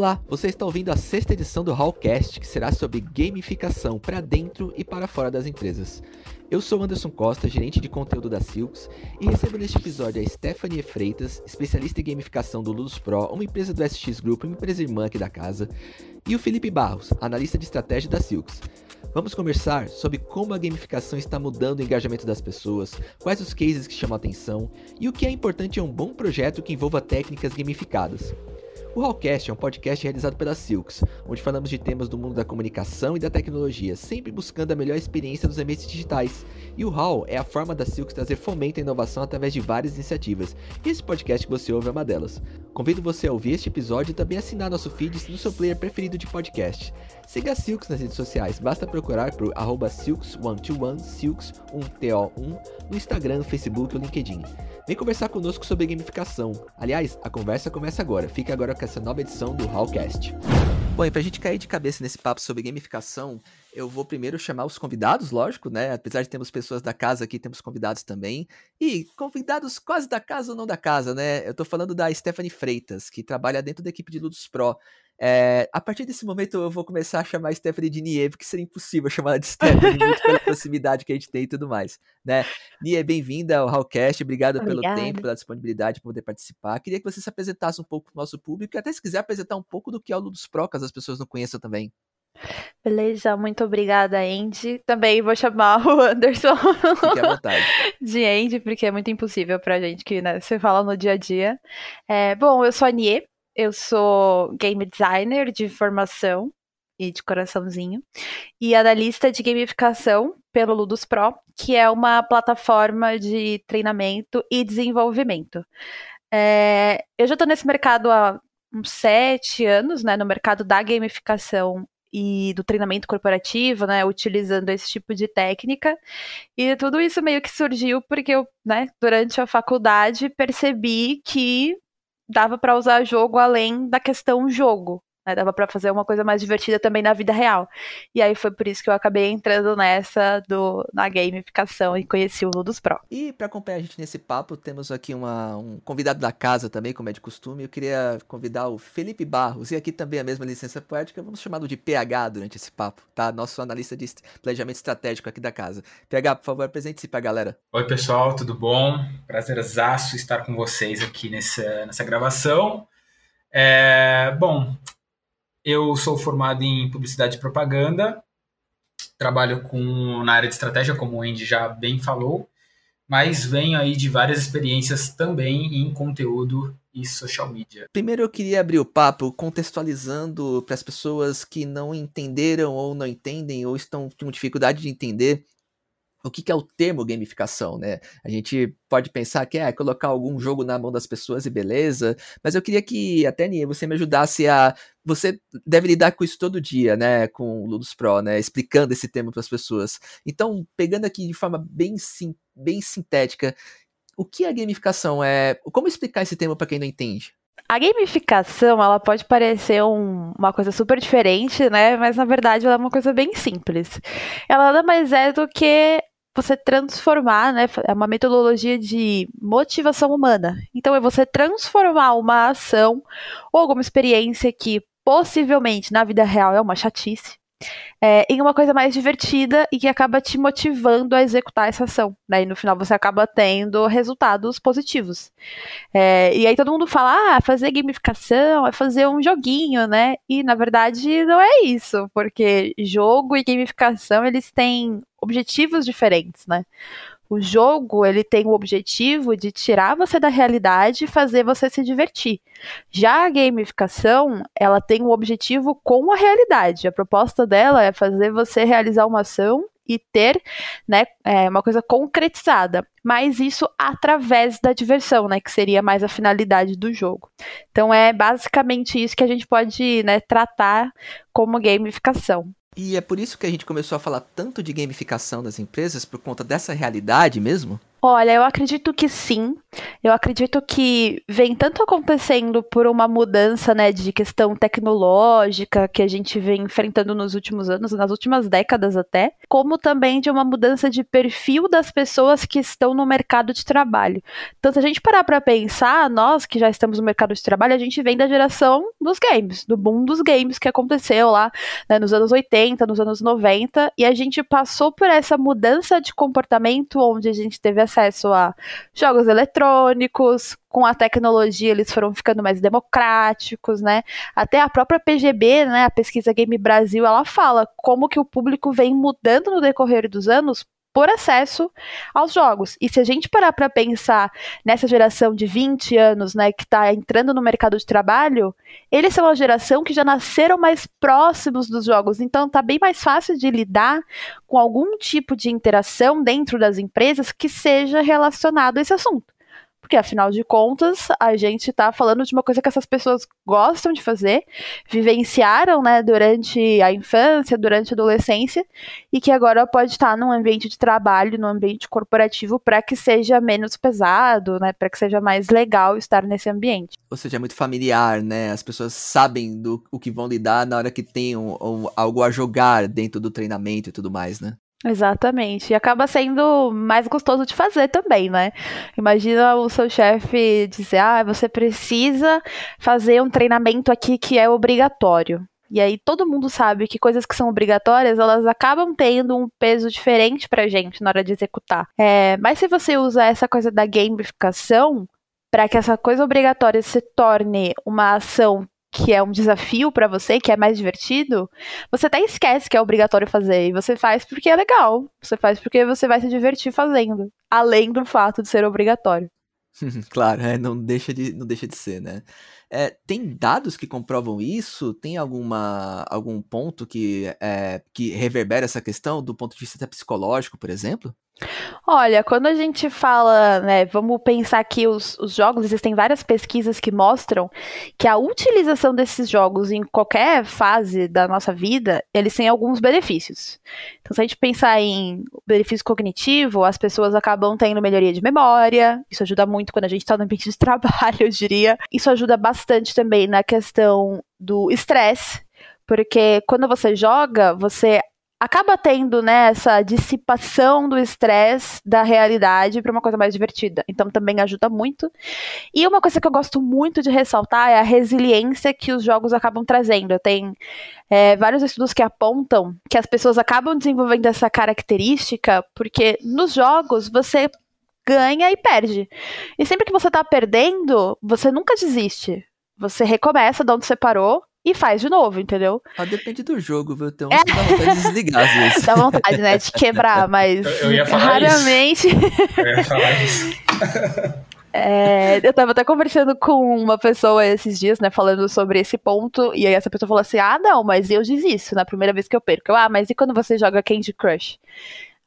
Olá, você está ouvindo a sexta edição do Hallcast, que será sobre gamificação para dentro e para fora das empresas. Eu sou Anderson Costa, gerente de conteúdo da Silks, e recebo neste episódio a Stephanie Freitas, especialista em gamificação do Ludus Pro, uma empresa do SX Group, uma empresa irmã aqui da casa, e o Felipe Barros, analista de estratégia da Silks. Vamos conversar sobre como a gamificação está mudando o engajamento das pessoas, quais os cases que chamam a atenção e o que é importante em um bom projeto que envolva técnicas gamificadas. O Hallcast é um podcast realizado pela Silks, onde falamos de temas do mundo da comunicação e da tecnologia, sempre buscando a melhor experiência dos ambientes digitais. E o Hall é a forma da Silks trazer fomento à inovação através de várias iniciativas. E esse podcast que você ouve é uma delas. Convido você a ouvir este episódio e também assinar nosso feed no seu player preferido de podcast. Siga a Silks nas redes sociais, basta procurar por Silks121, Silks1TO1 no Instagram, Facebook ou LinkedIn. Vem conversar conosco sobre gamificação. Aliás, a conversa começa agora. Fique agora com essa nova edição do Hallcast. Bom, e pra gente cair de cabeça nesse papo sobre gamificação, eu vou primeiro chamar os convidados, lógico, né? Apesar de termos pessoas da casa aqui, temos convidados também. E convidados quase da casa ou não da casa, né? Eu tô falando da Stephanie Freitas, que trabalha dentro da equipe de Ludus Pro. É, a partir desse momento eu vou começar a chamar a Stephanie de Nie, porque seria impossível chamar ela de Stephanie, muito pela proximidade que a gente tem e tudo mais, né? Nie, bem-vinda ao Hallcast, obrigado Obrigada. pelo tempo, pela disponibilidade para poder participar. Queria que você se apresentasse um pouco para o nosso público, e até se quiser apresentar um pouco do que é o Ludus Pro, caso as pessoas não conheçam também. Beleza, muito obrigada, Andy. Também vou chamar o Anderson de Andy, porque é muito impossível pra gente que né, você fala no dia a dia. É, bom, eu sou a Nie, eu sou game designer de formação e de coraçãozinho e analista de gamificação pelo Ludus Pro, que é uma plataforma de treinamento e desenvolvimento. É, eu já estou nesse mercado há uns sete anos, né, no mercado da gamificação e do treinamento corporativo, né, utilizando esse tipo de técnica. E tudo isso meio que surgiu porque eu, né, durante a faculdade percebi que dava para usar jogo além da questão jogo. Né? Dava para fazer uma coisa mais divertida também na vida real. E aí foi por isso que eu acabei entrando nessa do, na gamificação e conheci o Ludus Pro. E para acompanhar a gente nesse papo, temos aqui uma, um convidado da casa também, como é de costume. Eu queria convidar o Felipe Barros, e aqui também a mesma licença poética, vamos chamá-lo de PH durante esse papo, tá? Nosso analista de planejamento estratégico aqui da casa. PH, por favor, apresente-se para a galera. Oi, pessoal, tudo bom? Prazerzaço estar com vocês aqui nessa, nessa gravação. É, bom, eu sou formado em publicidade e propaganda, trabalho com, na área de estratégia, como o Andy já bem falou, mas venho aí de várias experiências também em conteúdo e social media. Primeiro eu queria abrir o papo contextualizando para as pessoas que não entenderam ou não entendem ou estão com dificuldade de entender o que, que, é o termo gamificação, né? A gente pode pensar que é colocar algum jogo na mão das pessoas e beleza, mas eu queria que até Nia, você me ajudasse a. Você deve lidar com isso todo dia, né? Com o Ludus Pro, né? Explicando esse termo para as pessoas. Então, pegando aqui de forma bem, sim, bem sintética, o que é gamificação? É como explicar esse termo para quem não entende? A gamificação, ela pode parecer um, uma coisa super diferente, né? Mas na verdade ela é uma coisa bem simples. Ela nada mais é do que você transformar, né? É uma metodologia de motivação humana. Então é você transformar uma ação ou alguma experiência que possivelmente na vida real é uma chatice, é, em uma coisa mais divertida e que acaba te motivando a executar essa ação. Né? E no final você acaba tendo resultados positivos. É, e aí todo mundo fala, ah, fazer gamificação é fazer um joguinho, né? E na verdade não é isso, porque jogo e gamificação eles têm objetivos diferentes, né? O jogo, ele tem o objetivo de tirar você da realidade e fazer você se divertir. Já a gamificação, ela tem o objetivo com a realidade. A proposta dela é fazer você realizar uma ação e ter, né, é, uma coisa concretizada. Mas isso através da diversão, né, que seria mais a finalidade do jogo. Então é basicamente isso que a gente pode, né, tratar como gamificação. E é por isso que a gente começou a falar tanto de gamificação das empresas, por conta dessa realidade mesmo? Olha, eu acredito que sim. Eu acredito que vem tanto acontecendo por uma mudança, né, de questão tecnológica que a gente vem enfrentando nos últimos anos, nas últimas décadas até, como também de uma mudança de perfil das pessoas que estão no mercado de trabalho. Então, se a gente parar para pensar, nós que já estamos no mercado de trabalho, a gente vem da geração dos games, do boom dos games que aconteceu lá né, nos anos 80, nos anos 90, e a gente passou por essa mudança de comportamento onde a gente teve acesso a jogos eletrônicos, com a tecnologia eles foram ficando mais democráticos, né? Até a própria PGB, né, a Pesquisa Game Brasil, ela fala como que o público vem mudando no decorrer dos anos por acesso aos jogos. E se a gente parar para pensar nessa geração de 20 anos, né, que está entrando no mercado de trabalho, eles são uma geração que já nasceram mais próximos dos jogos, então tá bem mais fácil de lidar com algum tipo de interação dentro das empresas que seja relacionado a esse assunto porque afinal de contas a gente está falando de uma coisa que essas pessoas gostam de fazer, vivenciaram, né, durante a infância, durante a adolescência, e que agora pode estar num ambiente de trabalho, num ambiente corporativo, para que seja menos pesado, né, para que seja mais legal estar nesse ambiente. Ou seja, é muito familiar, né? As pessoas sabem do o que vão lidar na hora que tem um, um, algo a jogar dentro do treinamento e tudo mais, né? Exatamente. E acaba sendo mais gostoso de fazer também, né? Imagina o seu chefe dizer: ah, você precisa fazer um treinamento aqui que é obrigatório. E aí todo mundo sabe que coisas que são obrigatórias, elas acabam tendo um peso diferente pra gente na hora de executar. É, mas se você usa essa coisa da gamificação, para que essa coisa obrigatória se torne uma ação que é um desafio para você, que é mais divertido, você até esquece que é obrigatório fazer. E você faz porque é legal. Você faz porque você vai se divertir fazendo. Além do fato de ser obrigatório. claro, é, não, deixa de, não deixa de ser, né? É, tem dados que comprovam isso? Tem alguma, algum ponto que, é, que reverbera essa questão do ponto de vista psicológico, por exemplo? Olha, quando a gente fala, né, vamos pensar que os, os jogos, existem várias pesquisas que mostram que a utilização desses jogos em qualquer fase da nossa vida, eles têm alguns benefícios. Então, se a gente pensar em benefício cognitivo, as pessoas acabam tendo melhoria de memória, isso ajuda muito quando a gente está no ambiente de trabalho, eu diria. Isso ajuda bastante também na questão do estresse, porque quando você joga, você acaba tendo né, essa dissipação do estresse da realidade para uma coisa mais divertida. Então também ajuda muito. E uma coisa que eu gosto muito de ressaltar é a resiliência que os jogos acabam trazendo. Tem é, vários estudos que apontam que as pessoas acabam desenvolvendo essa característica porque nos jogos você ganha e perde. E sempre que você está perdendo, você nunca desiste. Você recomeça de onde você parou e faz de novo, entendeu? Ah, depende do jogo, viu? Tem uns é. que dá vontade de desligar às vezes. Dá vontade, né? De quebrar, mas eu, eu raramente. Isso. Eu ia falar isso. É, eu tava até conversando com uma pessoa esses dias, né, falando sobre esse ponto, e aí essa pessoa falou assim: ah, não, mas eu desisto na primeira vez que eu perco. Eu, ah, mas e quando você joga Candy Crush?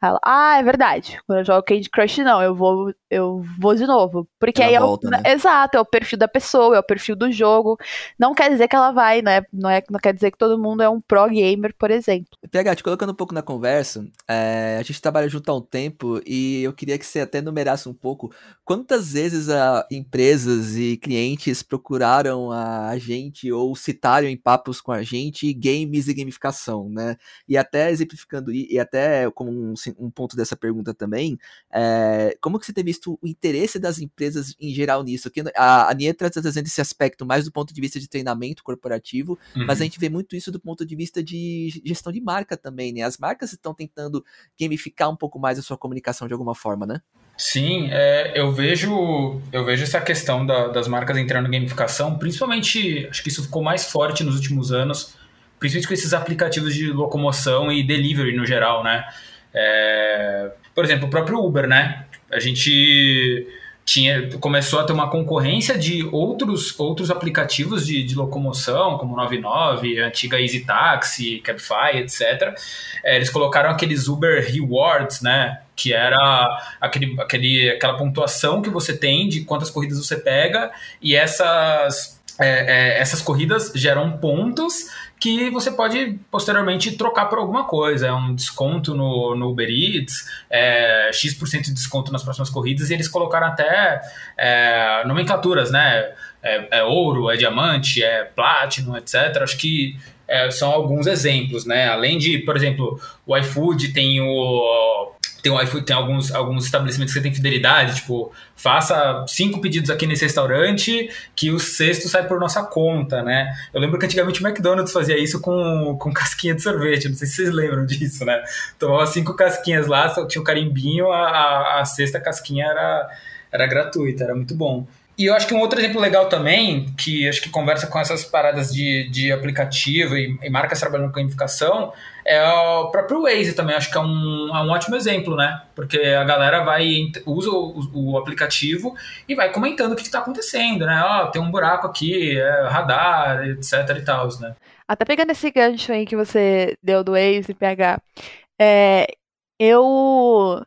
Ela, ah, é verdade. Quando eu jogo Candy Crush, não, eu vou, eu vou de novo. Porque ela aí volta, é o, né? Exato, é o perfil da pessoa, é o perfil do jogo. Não quer dizer que ela vai, né? Não, é, não quer dizer que todo mundo é um pro gamer, por exemplo. PH, te colocando um pouco na conversa, é, a gente trabalha junto há um tempo e eu queria que você até numerasse um pouco quantas vezes a, empresas e clientes procuraram a, gente ou citaram em papos com a gente games e gamificação, né? E até exemplificando, e, e até como um um ponto dessa pergunta também, é, como que você tem visto o interesse das empresas em geral nisso? Que a, a Nietra está trazendo esse aspecto mais do ponto de vista de treinamento corporativo, uhum. mas a gente vê muito isso do ponto de vista de gestão de marca também, né? As marcas estão tentando gamificar um pouco mais a sua comunicação de alguma forma, né? Sim, é, eu vejo eu vejo essa questão da, das marcas entrando em gamificação, principalmente, acho que isso ficou mais forte nos últimos anos, principalmente com esses aplicativos de locomoção e delivery no geral, né? É, por exemplo, o próprio Uber, né? A gente tinha, começou a ter uma concorrência de outros, outros aplicativos de, de locomoção, como 99, antiga Easy Taxi, Cabify, etc. É, eles colocaram aqueles Uber Rewards, né? Que era aquele, aquele, aquela pontuação que você tem de quantas corridas você pega, e essas, é, é, essas corridas geram pontos que você pode posteriormente trocar por alguma coisa. É um desconto no, no Uber Eats, é, X% de desconto nas próximas corridas, e eles colocaram até é, nomenclaturas, né? É, é, ouro, é diamante, é platino, etc. Acho que é, são alguns exemplos, né? Além de, por exemplo, o iFood tem o tem, tem alguns, alguns estabelecimentos que tem fidelidade, tipo, faça cinco pedidos aqui nesse restaurante que o sexto sai por nossa conta, né? Eu lembro que antigamente o McDonald's fazia isso com, com casquinha de sorvete, não sei se vocês lembram disso, né? Tomava cinco casquinhas lá, tinha o um carimbinho, a, a, a sexta casquinha era, era gratuita, era muito bom. E eu acho que um outro exemplo legal também, que acho que conversa com essas paradas de, de aplicativo e, e marcas trabalhando com gamificação, é o próprio Waze também. Acho que é um, é um ótimo exemplo, né? Porque a galera vai, usa o, o aplicativo e vai comentando o que está acontecendo, né? Ó, oh, tem um buraco aqui, é radar, etc e tal, né? Até pegando esse gancho aí que você deu do Waze, PH, é, eu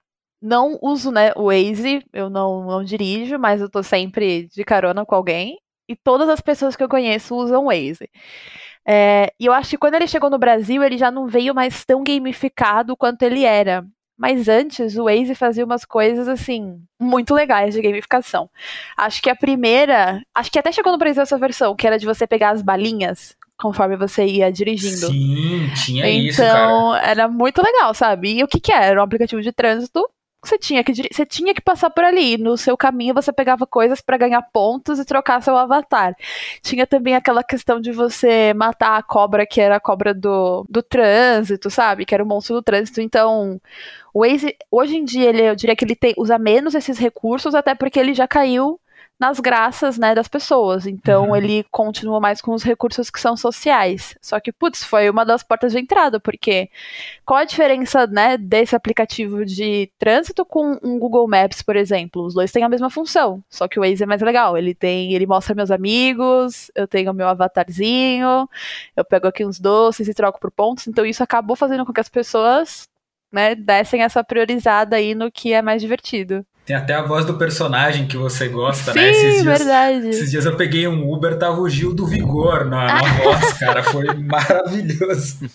não uso, né, o Waze, eu não, não dirijo, mas eu tô sempre de carona com alguém. E todas as pessoas que eu conheço usam o Waze. É, e eu acho que quando ele chegou no Brasil, ele já não veio mais tão gamificado quanto ele era. Mas antes, o Waze fazia umas coisas, assim, muito legais de gamificação. Acho que a primeira. Acho que até chegou no Brasil essa versão, que era de você pegar as balinhas conforme você ia dirigindo. Sim, tinha então, isso. Então, era muito legal, sabe? E o que que era? Era um aplicativo de trânsito você tinha que você tinha que passar por ali. No seu caminho você pegava coisas para ganhar pontos e trocar seu avatar. Tinha também aquela questão de você matar a cobra que era a cobra do, do trânsito, sabe? Que era o monstro do trânsito. Então, o Waze, hoje em dia, ele, eu diria que ele tem, usa menos esses recursos, até porque ele já caiu nas graças, né, das pessoas. Então uhum. ele continua mais com os recursos que são sociais. Só que, putz, foi uma das portas de entrada, porque qual a diferença, né, desse aplicativo de trânsito com um Google Maps, por exemplo? Os dois têm a mesma função, só que o Waze é mais legal. Ele tem, ele mostra meus amigos, eu tenho meu avatarzinho, eu pego aqui uns doces e troco por pontos. Então isso acabou fazendo com que as pessoas né, dessem essa priorizada aí no que é mais divertido. Tem até a voz do personagem que você gosta, Sim, né? Esses dias, verdade. Esses dias eu peguei um Uber, tava o Gil do Vigor na, na voz, cara. Foi maravilhoso.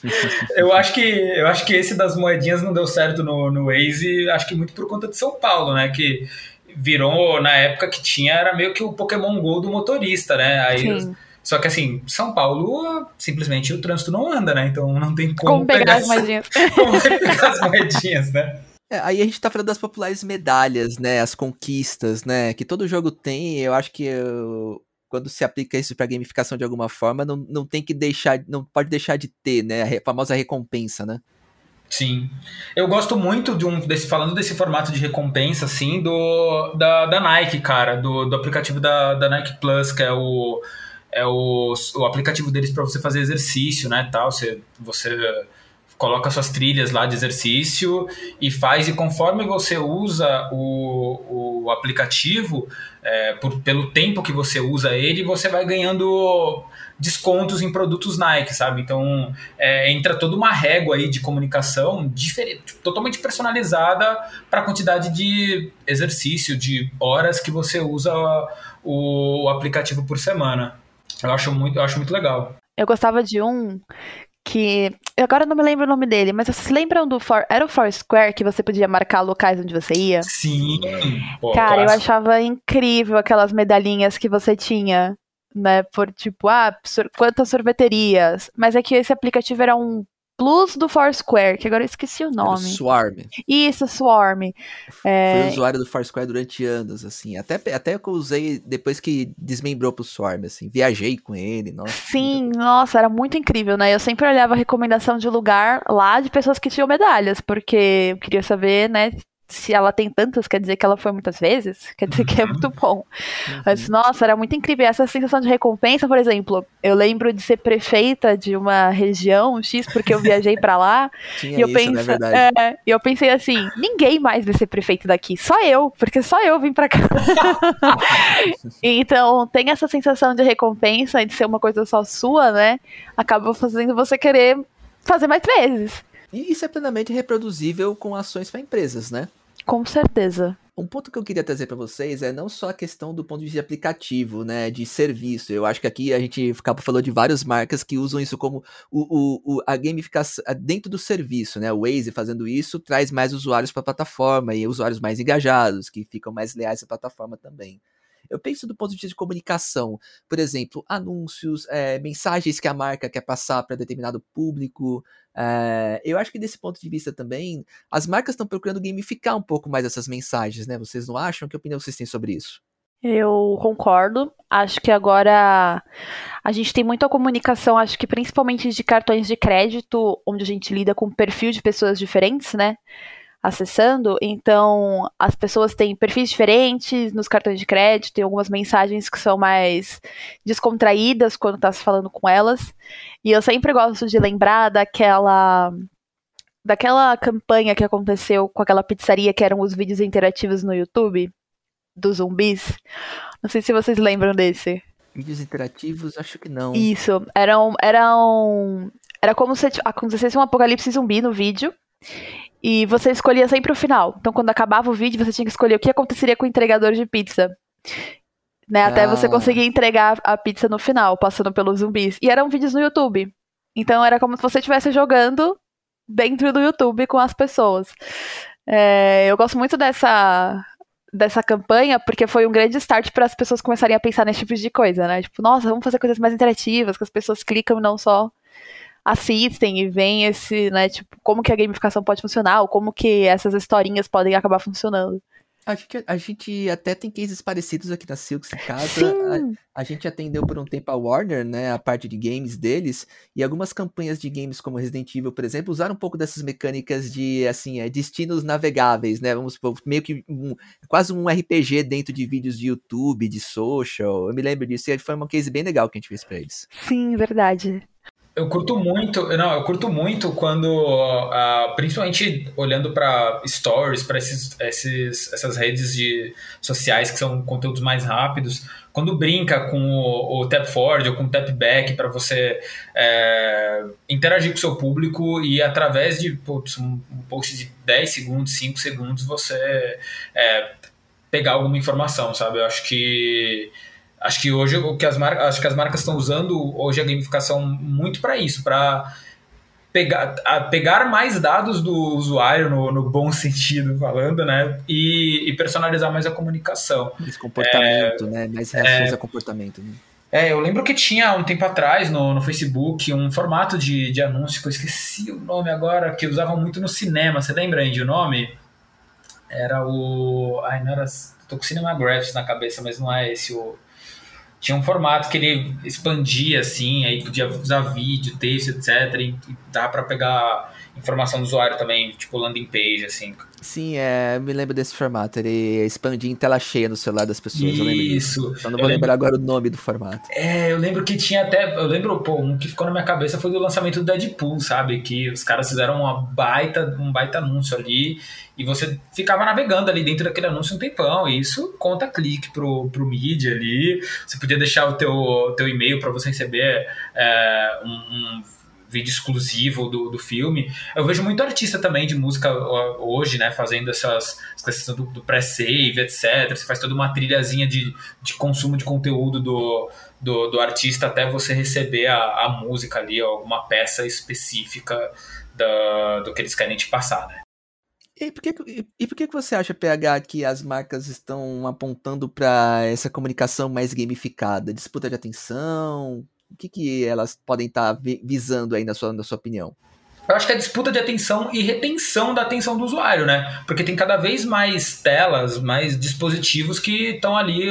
Eu acho, que, eu acho que esse das moedinhas não deu certo no, no Waze, acho que muito por conta de São Paulo, né? Que virou, na época que tinha, era meio que o Pokémon GO do motorista, né? Aí... Sim. Só que assim, São Paulo, simplesmente o trânsito não anda, né? Então não tem como, como pegar, pegar as moedinhas. como pegar as moedinhas, né? É, aí a gente tá falando das populares medalhas, né? As conquistas, né? Que todo jogo tem. Eu acho que eu, quando se aplica isso pra gamificação de alguma forma, não, não tem que deixar. Não pode deixar de ter, né? A famosa recompensa, né? Sim. Eu gosto muito de um desse falando desse formato de recompensa assim do da, da Nike, cara, do, do aplicativo da, da Nike Plus, que é o é o, o aplicativo deles para você fazer exercício, né, tal, você você coloca suas trilhas lá de exercício e faz, e conforme você usa o, o aplicativo, é, por, pelo tempo que você usa ele, você vai ganhando descontos em produtos Nike, sabe? Então é, entra toda uma régua aí de comunicação diferente, totalmente personalizada para a quantidade de exercício, de horas que você usa o, o aplicativo por semana. Eu acho muito, eu acho muito legal. Eu gostava de um que. Agora eu não me lembro o nome dele, mas vocês lembram do. For, era o Foursquare que você podia marcar locais onde você ia? Sim. Pô, Cara, clássico. eu achava incrível aquelas medalhinhas que você tinha. Né, por tipo, ah, quantas sorveterias. Mas é que esse aplicativo era um Plus do Foursquare, que agora eu esqueci o nome. Swarm. Isso, Swarm. É... Fui usuário do Foursquare durante anos, assim. Até, até que eu usei depois que desmembrou pro Swarm, assim. Viajei com ele, nossa. Sim, nossa, era muito incrível, né? Eu sempre olhava a recomendação de lugar lá de pessoas que tinham medalhas, porque eu queria saber, né, se ela tem tantas, quer dizer que ela foi muitas vezes, quer dizer que é muito bom. Uhum. Mas, nossa, era muito incrível. Essa sensação de recompensa, por exemplo, eu lembro de ser prefeita de uma região X, porque eu viajei para lá. Tinha e eu isso, penso, né, é, e eu pensei assim: ninguém mais vai ser prefeito daqui, só eu, porque só eu vim para cá. então, tem essa sensação de recompensa, de ser uma coisa só sua, né? Acaba fazendo você querer fazer mais vezes. E isso é plenamente reproduzível com ações para empresas, né? Com certeza. Um ponto que eu queria trazer para vocês é não só a questão do ponto de vista aplicativo, né, de serviço. Eu acho que aqui a gente falou de várias marcas que usam isso como o, o, a gamificação dentro do serviço, né? O Waze fazendo isso traz mais usuários para a plataforma e usuários mais engajados, que ficam mais leais à plataforma também. Eu penso do ponto de vista de comunicação, por exemplo, anúncios, é, mensagens que a marca quer passar para determinado público. É, eu acho que desse ponto de vista também, as marcas estão procurando gamificar um pouco mais essas mensagens, né? Vocês não acham? Que opinião vocês têm sobre isso? Eu concordo. Acho que agora a gente tem muita comunicação, acho que principalmente de cartões de crédito, onde a gente lida com perfil de pessoas diferentes, né? Acessando, então as pessoas têm perfis diferentes nos cartões de crédito, tem algumas mensagens que são mais descontraídas quando tá se falando com elas. E eu sempre gosto de lembrar daquela daquela campanha que aconteceu com aquela pizzaria que eram os vídeos interativos no YouTube dos zumbis. Não sei se vocês lembram desse. Vídeos interativos, acho que não. Isso, eram eram era como se acontecesse um apocalipse zumbi no vídeo. E você escolhia sempre o final. Então, quando acabava o vídeo, você tinha que escolher o que aconteceria com o entregador de pizza. Né, até ah. você conseguir entregar a pizza no final, passando pelos zumbis. E eram vídeos no YouTube. Então era como se você estivesse jogando dentro do YouTube com as pessoas. É, eu gosto muito dessa, dessa campanha porque foi um grande start para as pessoas começarem a pensar nesse tipo de coisa, né? Tipo, nossa, vamos fazer coisas mais interativas, que as pessoas clicam e não só assistem e veem esse, né, tipo, como que a gamificação pode funcionar, ou como que essas historinhas podem acabar funcionando. A gente, a gente até tem cases parecidos aqui na Silks em casa. A, a, gente atendeu por um tempo a Warner, né? A parte de games deles. E algumas campanhas de games como Resident Evil, por exemplo, usaram um pouco dessas mecânicas de, assim, é, destinos navegáveis, né? Vamos supor, meio que um, quase um RPG dentro de vídeos de YouTube, de social. Eu me lembro disso. E foi uma case bem legal que a gente fez pra eles. Sim, verdade. Eu curto muito, não, eu curto muito quando, uh, principalmente olhando para stories, para esses, esses, essas redes de sociais que são conteúdos mais rápidos, quando brinca com o, o tap forward ou com o tap back para você é, interagir com o seu público e através de putz, um, post de 10 segundos, 5 segundos, você é, pegar alguma informação, sabe? Eu acho que Acho que hoje o que as marcas, acho que as marcas estão usando hoje a gamificação muito para isso, para pegar, pegar mais dados do usuário no, no bom sentido falando, né, e, e, personalizar mais a comunicação. Mais comportamento, é, né, mais reações é, a comportamento. Né? É, eu lembro que tinha um tempo atrás no, no Facebook um formato de, de anúncio que eu esqueci o nome agora, que usavam muito no cinema. Você lembra, Andy, o nome? Era o. Ai, não era. Tô com Cinema Graphs na cabeça, mas não é esse o tinha um formato que ele expandia assim, aí podia usar vídeo, texto, etc. E, dá para pegar informação do usuário também, tipo landing page, assim. Sim, é, me lembro desse formato. Ele expandia em tela cheia no celular das pessoas. Isso. Só não vou lembrar agora o nome do formato. É, eu lembro que tinha até. Eu lembro, pô, um que ficou na minha cabeça foi do lançamento do Deadpool, sabe? Que os caras fizeram uma baita, um baita anúncio ali e você ficava navegando ali dentro daquele anúncio um tempão. E isso conta clique pro, pro mídia ali. Você podia deixar o teu, teu e-mail para você receber é, um, um vídeo exclusivo do, do filme. Eu vejo muito artista também de música hoje, né, fazendo essas questões do, do pré-save, etc. Você faz toda uma trilhazinha de, de consumo de conteúdo do, do, do artista até você receber a, a música ali, alguma peça específica da, do que eles querem te passar, né? E por, que, e por que você acha, PH, que as marcas estão apontando para essa comunicação mais gamificada? Disputa de atenção? O que, que elas podem estar tá visando aí na sua, na sua opinião? Eu acho que é a disputa de atenção e retenção da atenção do usuário, né? Porque tem cada vez mais telas, mais dispositivos que estão ali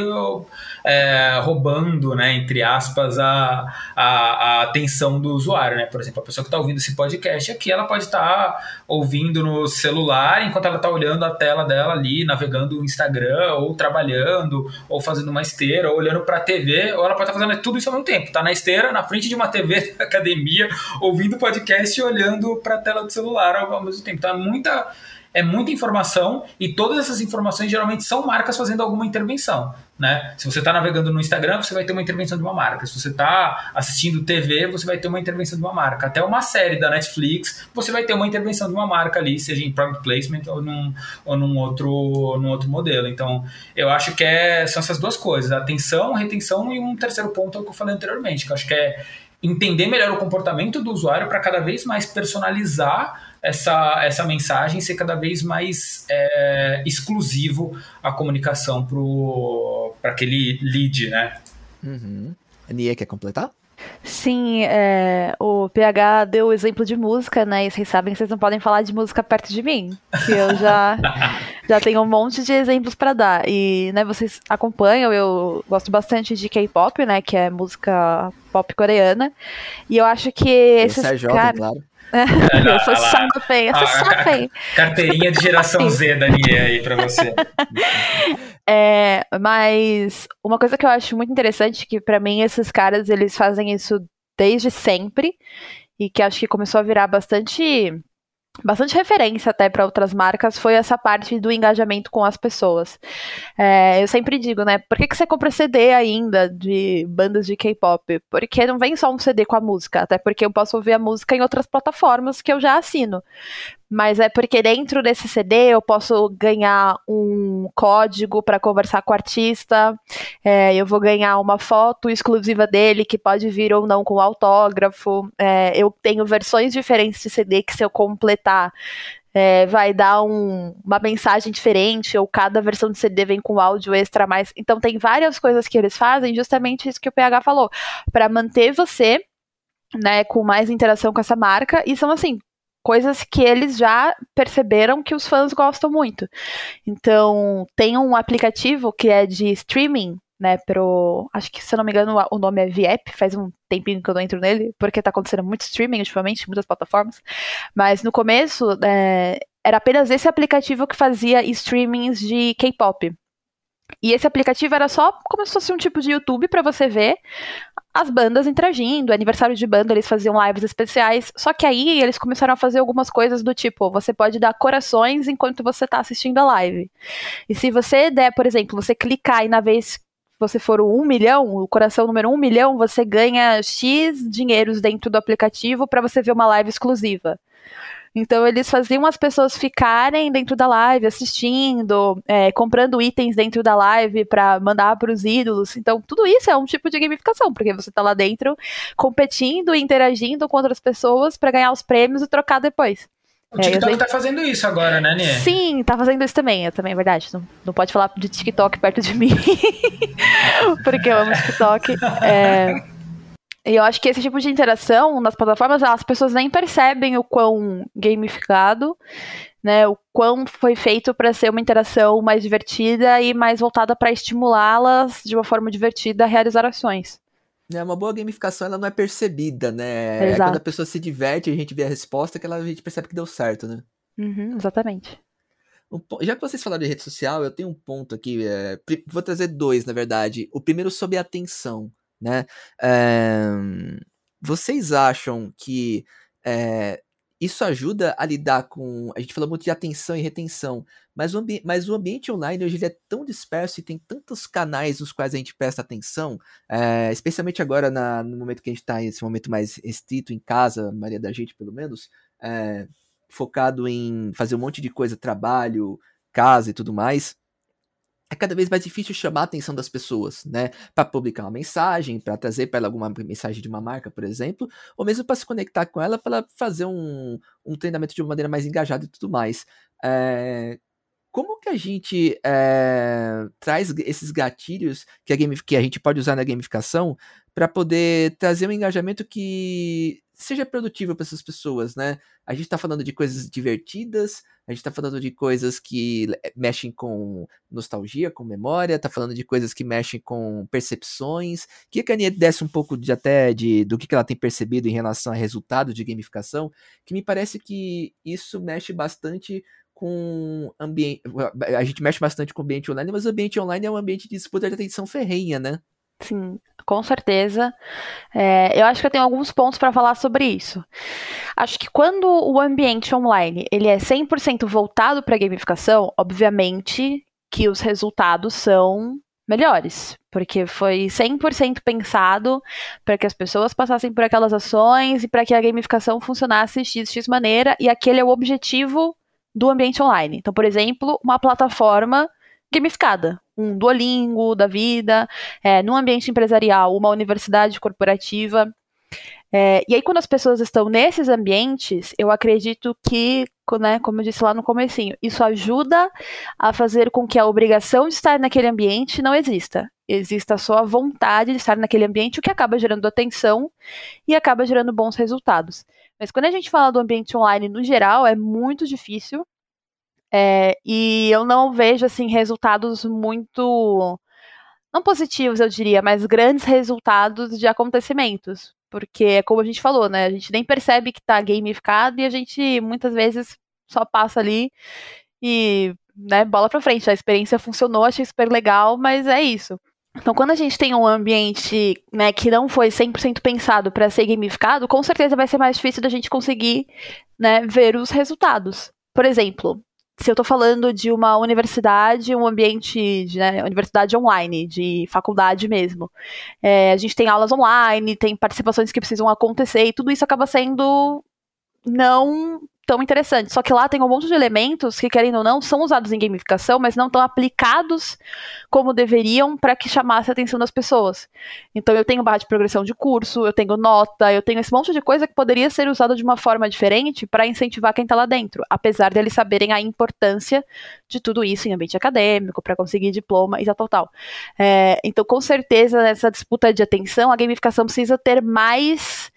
é, roubando, né, entre aspas, a, a, a, atenção do usuário, né? Por exemplo, a pessoa que está ouvindo esse podcast aqui, ela pode estar tá ouvindo no celular enquanto ela está olhando a tela dela ali, navegando o Instagram, ou trabalhando, ou fazendo uma esteira, ou olhando para a TV, ou ela pode estar tá fazendo tudo isso ao mesmo tempo. Está na esteira, na frente de uma TV da academia, ouvindo podcast e olhando para a tela do celular ao mesmo tempo. Então, é muita é muita informação e todas essas informações geralmente são marcas fazendo alguma intervenção. Né? Se você está navegando no Instagram, você vai ter uma intervenção de uma marca. Se você está assistindo TV, você vai ter uma intervenção de uma marca. Até uma série da Netflix, você vai ter uma intervenção de uma marca ali, seja em product placement ou num, ou num, outro, num outro modelo. Então, eu acho que é, são essas duas coisas: atenção, retenção e um terceiro ponto é o que eu falei anteriormente, que eu acho que é entender melhor o comportamento do usuário para cada vez mais personalizar essa, essa mensagem ser cada vez mais é, exclusivo a comunicação para aquele lead, né? Uhum. Nia, quer completar? Sim, é, o PH deu o exemplo de música, né? E vocês sabem que vocês não podem falar de música perto de mim. Que eu já, já tenho um monte de exemplos para dar. E, né, vocês acompanham, eu gosto bastante de K-pop, né? Que é música pop coreana. E eu acho que esses. Você é jovem, cara... claro. Eu sou só feia, eu sou só feia. Carteirinha de geração Z da Nia aí pra você. É, mas uma coisa que eu acho muito interessante que para mim esses caras eles fazem isso desde sempre e que acho que começou a virar bastante bastante referência até para outras marcas foi essa parte do engajamento com as pessoas. É, eu sempre digo, né? Por que, que você compra CD ainda de bandas de K-pop? Porque não vem só um CD com a música, até porque eu posso ouvir a música em outras plataformas que eu já assino mas é porque dentro desse CD eu posso ganhar um código para conversar com o artista, é, eu vou ganhar uma foto exclusiva dele que pode vir ou não com autógrafo, é, eu tenho versões diferentes de CD que se eu completar é, vai dar um, uma mensagem diferente, ou cada versão de CD vem com áudio extra mais. Então tem várias coisas que eles fazem, justamente isso que o PH falou, para manter você né, com mais interação com essa marca, e são assim, coisas que eles já perceberam que os fãs gostam muito. Então, tem um aplicativo que é de streaming, né, pro, acho que se eu não me engano o nome é Viep, faz um tempinho que eu não entro nele, porque tá acontecendo muito streaming ultimamente, muitas plataformas, mas no começo é, era apenas esse aplicativo que fazia streamings de K-pop. E esse aplicativo era só como se fosse um tipo de YouTube para você ver as bandas interagindo, aniversário de banda, eles faziam lives especiais. Só que aí eles começaram a fazer algumas coisas do tipo: você pode dar corações enquanto você tá assistindo a live. E se você der, por exemplo, você clicar e na vez você for o 1 milhão, o coração número 1 milhão, você ganha X dinheiros dentro do aplicativo para você ver uma live exclusiva. Então eles faziam as pessoas ficarem dentro da live, assistindo, é, comprando itens dentro da live para mandar para os ídolos. Então tudo isso é um tipo de gamificação, porque você está lá dentro competindo, interagindo com outras pessoas para ganhar os prêmios e trocar depois. O TikTok é, tá fazendo isso agora, né, Nia? Sim, tá fazendo isso também. É também é verdade. Não, não pode falar de TikTok perto de mim. porque eu amo TikTok. É, e eu acho que esse tipo de interação nas plataformas, as pessoas nem percebem o quão gamificado, né, o quão foi feito para ser uma interação mais divertida e mais voltada para estimulá-las de uma forma divertida a realizar ações. É, uma boa gamificação ela não é percebida, né? É quando a pessoa se diverte, a gente vê a resposta que ela, a gente percebe que deu certo, né? Uhum, exatamente. Já que vocês falaram de rede social, eu tenho um ponto aqui. É, vou trazer dois, na verdade. O primeiro sobre a atenção né? É, vocês acham que é, isso ajuda a lidar com. A gente falou muito de atenção e retenção, mas o, mas o ambiente online hoje é tão disperso e tem tantos canais nos quais a gente presta atenção, é, especialmente agora na, no momento que a gente está nesse momento mais restrito em casa, Maria da gente pelo menos, focado em fazer um monte de coisa, trabalho, casa e tudo mais é cada vez mais difícil chamar a atenção das pessoas, né? Para publicar uma mensagem, para trazer para ela alguma mensagem de uma marca, por exemplo, ou mesmo para se conectar com ela, para fazer um, um treinamento de uma maneira mais engajada e tudo mais. É, como que a gente é, traz esses gatilhos que a, game, que a gente pode usar na gamificação para poder trazer um engajamento que seja produtivo para essas pessoas, né? A gente está falando de coisas divertidas, a gente está falando de coisas que mexem com nostalgia, com memória, está falando de coisas que mexem com percepções. Que a Ania desse um pouco de até de, do que, que ela tem percebido em relação a resultado de gamificação, que me parece que isso mexe bastante com ambiente. A gente mexe bastante com o ambiente online, mas o ambiente online é um ambiente de disputa de atenção ferrenha, né? Sim, com certeza. É, eu acho que eu tenho alguns pontos para falar sobre isso. Acho que quando o ambiente online ele é 100% voltado para gamificação, obviamente que os resultados são melhores, porque foi 100% pensado para que as pessoas passassem por aquelas ações e para que a gamificação funcionasse de X, maneira, e aquele é o objetivo do ambiente online. Então, por exemplo, uma plataforma gamificada, um Duolingo da vida, é, num ambiente empresarial, uma universidade corporativa. É, e aí, quando as pessoas estão nesses ambientes, eu acredito que, né, como eu disse lá no comecinho, isso ajuda a fazer com que a obrigação de estar naquele ambiente não exista. Exista só a vontade de estar naquele ambiente, o que acaba gerando atenção e acaba gerando bons resultados. Mas quando a gente fala do ambiente online no geral, é muito difícil. É, e eu não vejo assim resultados muito não positivos, eu diria, mas grandes resultados de acontecimentos. Porque é como a gente falou, né? A gente nem percebe que tá gamificado e a gente muitas vezes só passa ali e, né, bola pra frente. A experiência funcionou, achei super legal, mas é isso. Então, quando a gente tem um ambiente né, que não foi 100% pensado para ser gamificado, com certeza vai ser mais difícil da gente conseguir né, ver os resultados. Por exemplo, se eu estou falando de uma universidade, um ambiente de né, universidade online, de faculdade mesmo. É, a gente tem aulas online, tem participações que precisam acontecer, e tudo isso acaba sendo não tão interessante. Só que lá tem um monte de elementos que, querendo ou não, são usados em gamificação, mas não estão aplicados como deveriam para que chamasse a atenção das pessoas. Então eu tenho barra de progressão de curso, eu tenho nota, eu tenho esse monte de coisa que poderia ser usada de uma forma diferente para incentivar quem está lá dentro, apesar deles saberem a importância de tudo isso em ambiente acadêmico, para conseguir diploma e tal, tal, tal. É, então, com certeza, nessa disputa de atenção, a gamificação precisa ter mais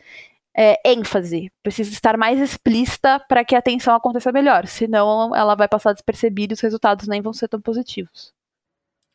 é, ênfase, precisa estar mais explícita para que a atenção aconteça melhor, senão ela vai passar despercebida e os resultados nem vão ser tão positivos.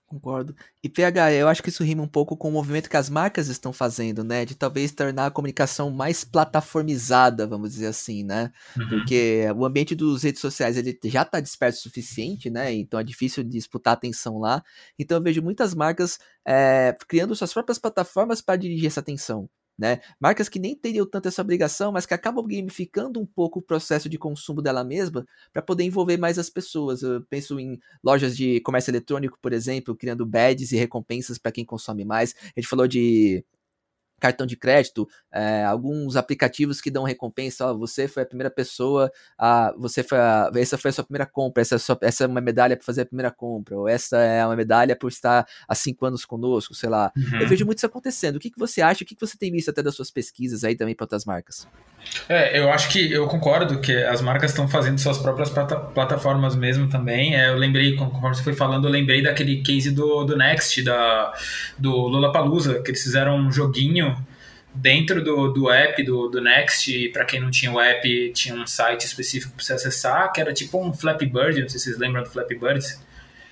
Concordo. E PH, eu acho que isso rima um pouco com o movimento que as marcas estão fazendo, né? De talvez tornar a comunicação mais plataformizada, vamos dizer assim, né? Uhum. Porque o ambiente dos redes sociais ele já está disperso o suficiente, né? Então é difícil disputar atenção lá. Então eu vejo muitas marcas é, criando suas próprias plataformas para dirigir essa atenção. Né? Marcas que nem teriam tanto essa obrigação, mas que acabam gamificando um pouco o processo de consumo dela mesma para poder envolver mais as pessoas. Eu penso em lojas de comércio eletrônico, por exemplo, criando badges e recompensas para quem consome mais. A gente falou de cartão de crédito, é, alguns aplicativos que dão recompensa, ó, você foi a primeira pessoa, a, você foi a, essa foi a sua primeira compra, essa é, sua, essa é uma medalha para fazer a primeira compra, ou essa é uma medalha por estar há cinco anos conosco, sei lá. Uhum. Eu vejo muito isso acontecendo. O que, que você acha? O que, que você tem visto até das suas pesquisas aí também para outras marcas? É, eu acho que eu concordo que as marcas estão fazendo suas próprias plata plataformas mesmo também. É, eu lembrei, conforme você foi falando, eu lembrei daquele case do, do Next, da, do Lollapalooza, que eles fizeram um joguinho dentro do, do app do, do Next, para quem não tinha o app, tinha um site específico para você acessar, que era tipo um Flappy Bird, não sei se vocês lembram do Flappy Birds.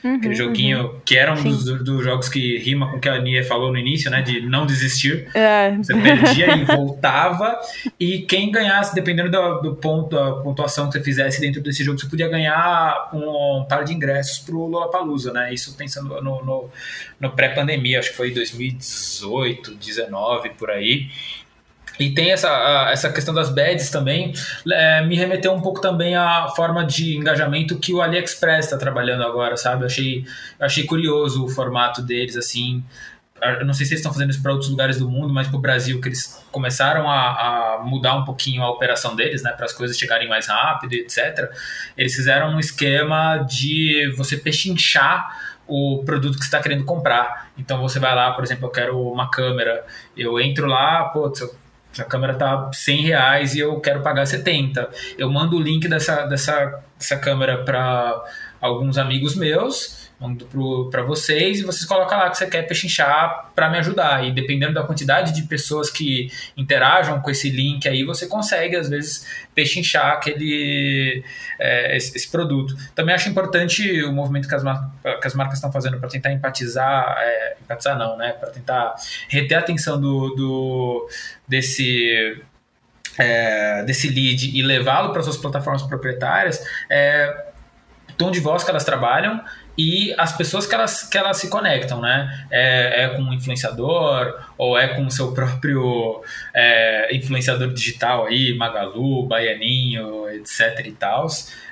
Uhum, Aquele joguinho uhum. que era um dos, dos, jogos que rima com o que a Nia falou no início, né? De não desistir. É. Você perdia e voltava. E quem ganhasse, dependendo do, do, ponto, da pontuação que você fizesse dentro desse jogo, você podia ganhar um, um par de ingressos pro Lollapalooza, né? Isso pensando no, no, no pré-pandemia, acho que foi 2018, 19, por aí. E tem essa, essa questão das badges também, é, me remeteu um pouco também à forma de engajamento que o AliExpress está trabalhando agora, sabe? Eu achei, achei curioso o formato deles, assim. Eu não sei se eles estão fazendo isso para outros lugares do mundo, mas para o Brasil, que eles começaram a, a, mudar um pouquinho a operação deles, né, para as coisas chegarem mais rápido, etc. Eles fizeram um esquema de você pechinchar o produto que está querendo comprar. Então você vai lá, por exemplo, eu quero uma câmera, eu entro lá, putz, eu a câmera tá 100 reais e eu quero pagar 70. Eu mando o link dessa, dessa, dessa câmera para alguns amigos meus mando para vocês e vocês colocam lá que você quer pechinchar para me ajudar. E dependendo da quantidade de pessoas que interajam com esse link aí, você consegue, às vezes, pechinchar aquele, é, esse, esse, produto. Também acho importante o movimento que as, mar que as marcas estão fazendo para tentar empatizar, é, empatizar não, né? Para tentar reter a atenção do, do desse é, desse lead e levá-lo para suas plataformas proprietárias, é, tom de voz que elas trabalham e as pessoas que elas, que elas se conectam, né? É, é com um influenciador ou é com o seu próprio é, influenciador digital aí, Magalu, Baianinho, etc e tal.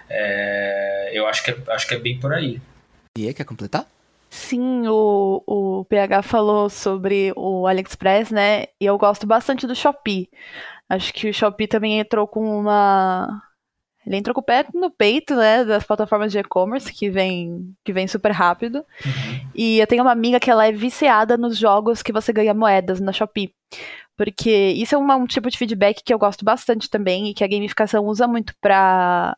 É, eu acho que, é, acho que é bem por aí. E aí, quer completar? Sim, o, o PH falou sobre o AliExpress, né? E eu gosto bastante do Shopee. Acho que o Shopee também entrou com uma ele entrou com o pé no peito, né, das plataformas de e-commerce, que vem, que vem super rápido. Uhum. E eu tenho uma amiga que ela é viciada nos jogos que você ganha moedas na Shopee. Porque isso é um, um tipo de feedback que eu gosto bastante também e que a gamificação usa muito para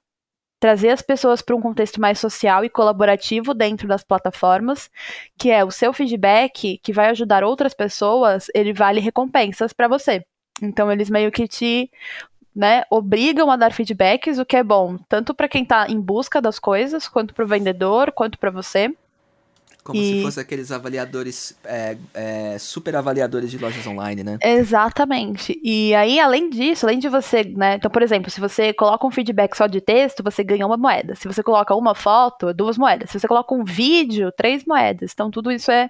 trazer as pessoas para um contexto mais social e colaborativo dentro das plataformas, que é o seu feedback que vai ajudar outras pessoas, ele vale recompensas para você. Então eles meio que te né, obrigam a dar feedbacks, o que é bom tanto para quem está em busca das coisas, quanto para o vendedor, quanto para você. Como e... se fosse aqueles avaliadores, é, é, super avaliadores de lojas online, né? Exatamente. E aí, além disso, além de você, né? Então, por exemplo, se você coloca um feedback só de texto, você ganha uma moeda. Se você coloca uma foto, duas moedas. Se você coloca um vídeo, três moedas. Então, tudo isso é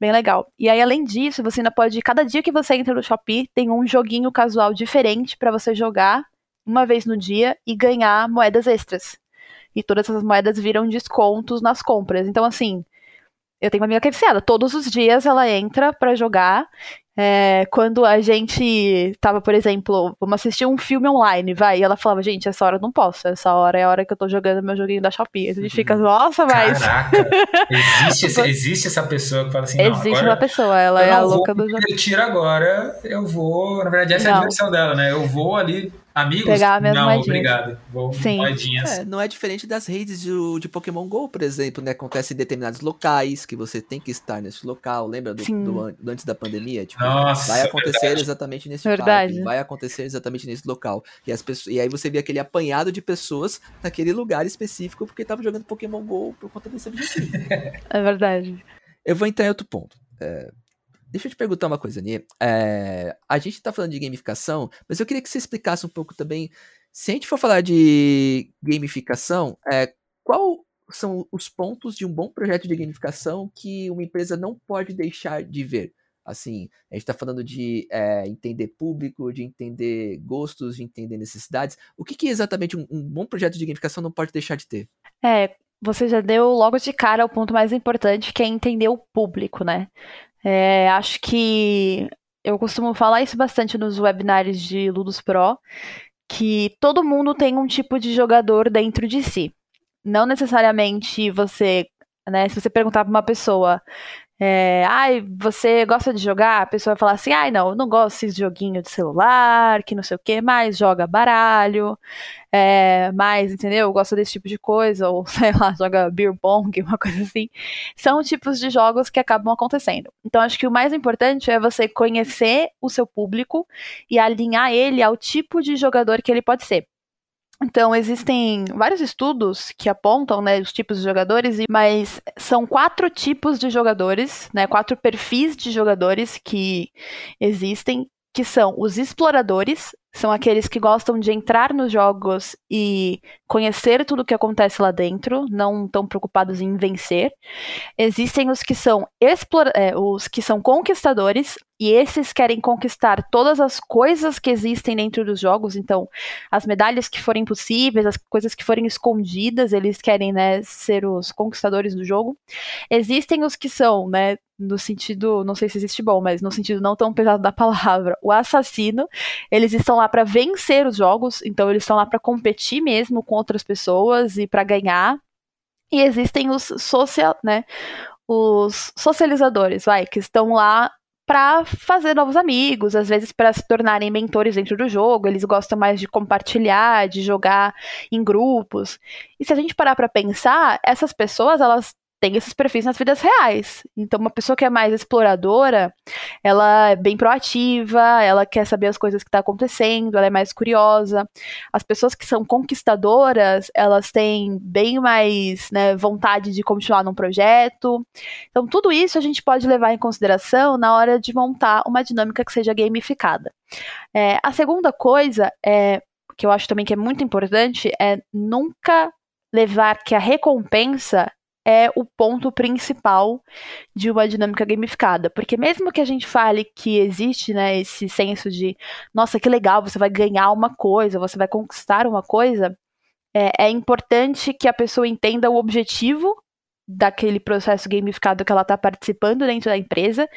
bem legal. E aí, além disso, você ainda pode, cada dia que você entra no Shopee, tem um joguinho casual diferente para você jogar uma vez no dia e ganhar moedas extras. E todas essas moedas viram descontos nas compras. Então, assim, eu tenho uma amiga que é viciada. Todos os dias ela entra para jogar. É, quando a gente tava, por exemplo, vamos assistir um filme online, vai, e ela falava, gente, essa hora eu não posso, essa hora é a hora que eu tô jogando meu joguinho da Shopee. A gente fica, uhum. nossa, mas. Caraca, existe, esse, existe essa pessoa que fala assim, Existe agora, uma pessoa, ela é a louca do jogo. Eu tiro agora, eu vou. Na verdade, essa não. é a diversão dela, né? Eu vou ali Amigos? Pegar minhas não, moedinhas. obrigado. Vou Sim. moedinhas. É, não é diferente das redes de, de, Pokémon GO, por exemplo, né? Acontece em determinados locais que você tem que estar nesse local. Lembra do, do, do antes da pandemia? Tipo, Nossa, vai acontecer verdade. exatamente nesse verdade. Parque, vai acontecer exatamente nesse local. E, as pessoas, e aí você vê aquele apanhado de pessoas naquele lugar específico porque estavam jogando Pokémon GO por conta desse objetivo. é verdade. Eu vou entrar em outro ponto. É, Deixa eu te perguntar uma coisa, Nia. É, a gente tá falando de gamificação, mas eu queria que você explicasse um pouco também. Se a gente for falar de gamificação, é, qual são os pontos de um bom projeto de gamificação que uma empresa não pode deixar de ver? Assim, a gente está falando de é, entender público, de entender gostos, de entender necessidades. O que, que exatamente um, um, bom projeto de gamificação não pode deixar de ter? É, você já deu logo de cara o ponto mais importante, que é entender o público, né? É, acho que eu costumo falar isso bastante nos webinários de Ludus Pro, que todo mundo tem um tipo de jogador dentro de si. Não necessariamente você, né, se você perguntar para uma pessoa, é, ai, você gosta de jogar? A pessoa vai falar assim, ai, não, eu não gosto desse joguinho de celular, que não sei o que, mas joga baralho, é, mais, entendeu? Gosta desse tipo de coisa, ou sei lá, joga beer pong, uma coisa assim. São tipos de jogos que acabam acontecendo. Então, acho que o mais importante é você conhecer o seu público e alinhar ele ao tipo de jogador que ele pode ser. Então, existem vários estudos que apontam né, os tipos de jogadores, mas são quatro tipos de jogadores, né, quatro perfis de jogadores que existem, que são os exploradores, são aqueles que gostam de entrar nos jogos e conhecer tudo o que acontece lá dentro, não tão preocupados em vencer. Existem os que são é, os que são conquistadores e esses querem conquistar todas as coisas que existem dentro dos jogos, então as medalhas que forem possíveis, as coisas que forem escondidas, eles querem, né, ser os conquistadores do jogo. Existem os que são, né, no sentido, não sei se existe bom, mas no sentido não tão pesado da palavra, o assassino. Eles estão lá para vencer os jogos, então eles estão lá para competir mesmo com outras pessoas e para ganhar. E existem os social, né, os socializadores, vai, que estão lá para fazer novos amigos, às vezes para se tornarem mentores dentro do jogo. Eles gostam mais de compartilhar, de jogar em grupos. E se a gente parar para pensar, essas pessoas elas tem esses perfis nas vidas reais. Então, uma pessoa que é mais exploradora, ela é bem proativa, ela quer saber as coisas que estão tá acontecendo, ela é mais curiosa. As pessoas que são conquistadoras, elas têm bem mais né, vontade de continuar num projeto. Então, tudo isso a gente pode levar em consideração na hora de montar uma dinâmica que seja gamificada. É, a segunda coisa é que eu acho também que é muito importante é nunca levar que a recompensa é o ponto principal de uma dinâmica gamificada. Porque mesmo que a gente fale que existe né, esse senso de, nossa, que legal, você vai ganhar uma coisa, você vai conquistar uma coisa, é, é importante que a pessoa entenda o objetivo daquele processo gamificado que ela está participando dentro da empresa